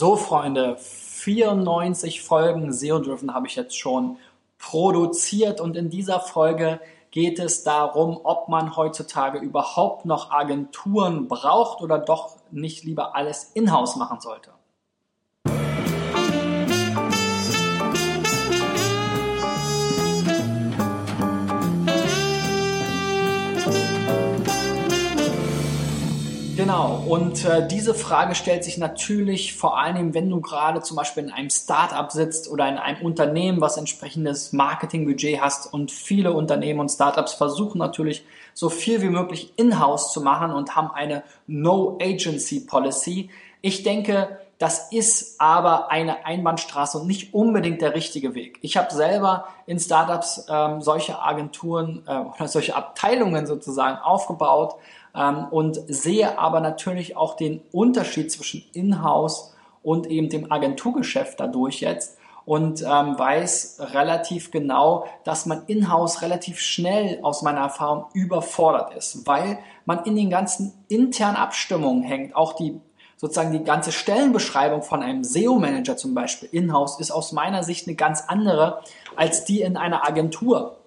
So, Freunde, 94 Folgen SEO-Driven habe ich jetzt schon produziert und in dieser Folge geht es darum, ob man heutzutage überhaupt noch Agenturen braucht oder doch nicht lieber alles in-house machen sollte. Genau, und äh, diese Frage stellt sich natürlich vor allem, wenn du gerade zum Beispiel in einem Startup sitzt oder in einem Unternehmen, was entsprechendes Marketingbudget hast und viele Unternehmen und Startups versuchen natürlich so viel wie möglich in-house zu machen und haben eine No-Agency-Policy. Ich denke, das ist aber eine Einbahnstraße und nicht unbedingt der richtige Weg. Ich habe selber in Startups ähm, solche Agenturen äh, oder solche Abteilungen sozusagen aufgebaut ähm, und sehe aber natürlich auch den Unterschied zwischen Inhouse und eben dem Agenturgeschäft dadurch jetzt und ähm, weiß relativ genau, dass man in-house relativ schnell aus meiner Erfahrung überfordert ist, weil man in den ganzen internen Abstimmungen hängt. Auch die sozusagen die ganze Stellenbeschreibung von einem SEO-Manager zum Beispiel in-house ist aus meiner Sicht eine ganz andere als die in einer Agentur,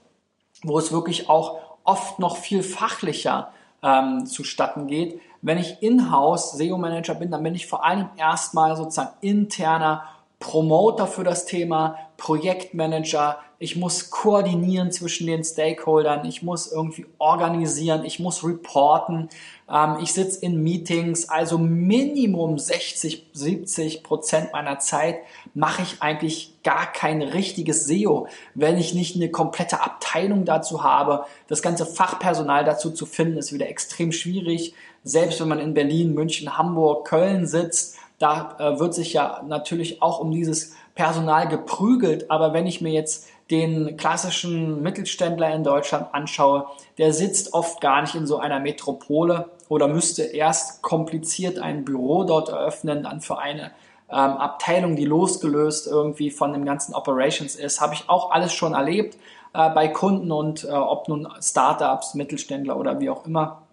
wo es wirklich auch oft noch viel fachlicher ähm, zustatten geht. Wenn ich in-house SEO-Manager bin, dann bin ich vor allem erstmal sozusagen interner Promoter für das Thema, Projektmanager, ich muss koordinieren zwischen den Stakeholdern, ich muss irgendwie organisieren, ich muss reporten, ähm, ich sitze in Meetings, also Minimum 60, 70 Prozent meiner Zeit mache ich eigentlich gar kein richtiges SEO, wenn ich nicht eine komplette Abteilung dazu habe. Das ganze Fachpersonal dazu zu finden, ist wieder extrem schwierig. Selbst wenn man in Berlin, München, Hamburg, Köln sitzt, da äh, wird sich ja natürlich auch um dieses Personal geprügelt. Aber wenn ich mir jetzt den klassischen Mittelständler in Deutschland anschaue, der sitzt oft gar nicht in so einer Metropole oder müsste erst kompliziert ein Büro dort eröffnen, dann für eine ähm, Abteilung, die losgelöst irgendwie von dem ganzen Operations ist. Habe ich auch alles schon erlebt äh, bei Kunden und äh, ob nun Startups, Mittelständler oder wie auch immer.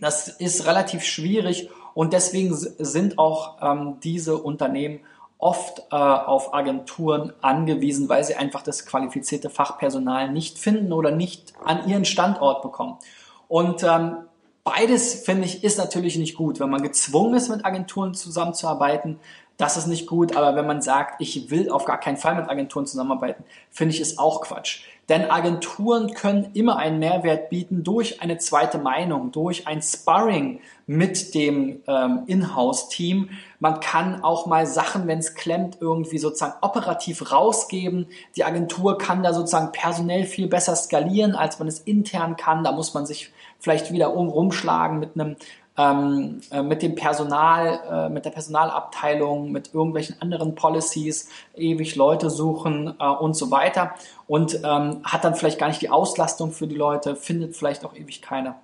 Das ist relativ schwierig und deswegen sind auch ähm, diese Unternehmen oft äh, auf Agenturen angewiesen, weil sie einfach das qualifizierte Fachpersonal nicht finden oder nicht an ihren Standort bekommen. Und ähm, beides, finde ich, ist natürlich nicht gut. Wenn man gezwungen ist, mit Agenturen zusammenzuarbeiten, das ist nicht gut. Aber wenn man sagt, ich will auf gar keinen Fall mit Agenturen zusammenarbeiten, finde ich es auch Quatsch. Denn Agenturen können immer einen Mehrwert bieten durch eine zweite Meinung, durch ein Sparring mit dem ähm, Inhouse-Team. Man kann auch mal Sachen, wenn es klemmt, irgendwie sozusagen operativ rausgeben. Die Agentur kann da sozusagen personell viel besser skalieren, als man es intern kann. Da muss man sich vielleicht wieder um rumschlagen mit einem ähm, äh, mit dem Personal, äh, mit der Personalabteilung, mit irgendwelchen anderen Policies, ewig Leute suchen äh, und so weiter und ähm, hat dann vielleicht gar nicht die Auslastung für die Leute, findet vielleicht auch ewig keine.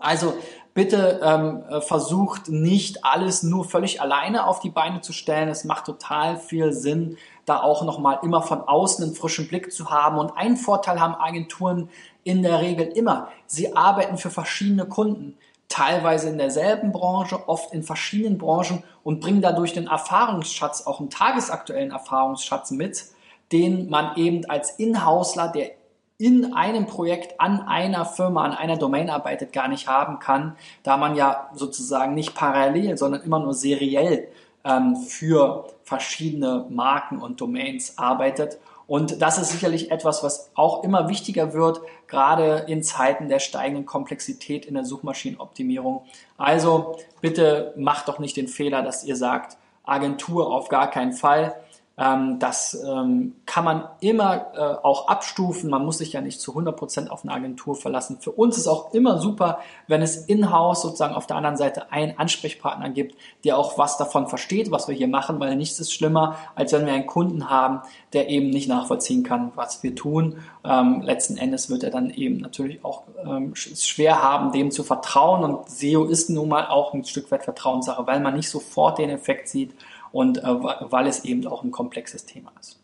Also bitte ähm, äh, versucht nicht alles nur völlig alleine auf die Beine zu stellen. Es macht total viel Sinn, da auch nochmal immer von außen einen frischen Blick zu haben. Und einen Vorteil haben Agenturen in der Regel immer. Sie arbeiten für verschiedene Kunden teilweise in derselben Branche, oft in verschiedenen Branchen und bringen dadurch den Erfahrungsschatz, auch einen tagesaktuellen Erfahrungsschatz mit, den man eben als Inhausler, der in einem Projekt an einer Firma, an einer Domain arbeitet, gar nicht haben kann, da man ja sozusagen nicht parallel, sondern immer nur seriell ähm, für verschiedene Marken und Domains arbeitet und das ist sicherlich etwas, was auch immer wichtiger wird, gerade in Zeiten der steigenden Komplexität in der Suchmaschinenoptimierung. Also bitte macht doch nicht den Fehler, dass ihr sagt, Agentur auf gar keinen Fall. Ähm, das ähm, kann man immer äh, auch abstufen. Man muss sich ja nicht zu 100% auf eine Agentur verlassen. Für uns ist auch immer super, wenn es in-house sozusagen auf der anderen Seite einen Ansprechpartner gibt, der auch was davon versteht, was wir hier machen, weil nichts ist schlimmer, als wenn wir einen Kunden haben, der eben nicht nachvollziehen kann, was wir tun. Ähm, letzten Endes wird er dann eben natürlich auch ähm, schwer haben, dem zu vertrauen. Und SEO ist nun mal auch ein Stück weit Vertrauenssache, weil man nicht sofort den Effekt sieht und äh, weil es eben auch ein komplexes Thema ist.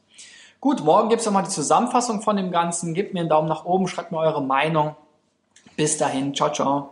Gut, morgen gibt es nochmal die Zusammenfassung von dem Ganzen. Gebt mir einen Daumen nach oben, schreibt mir eure Meinung. Bis dahin, ciao, ciao.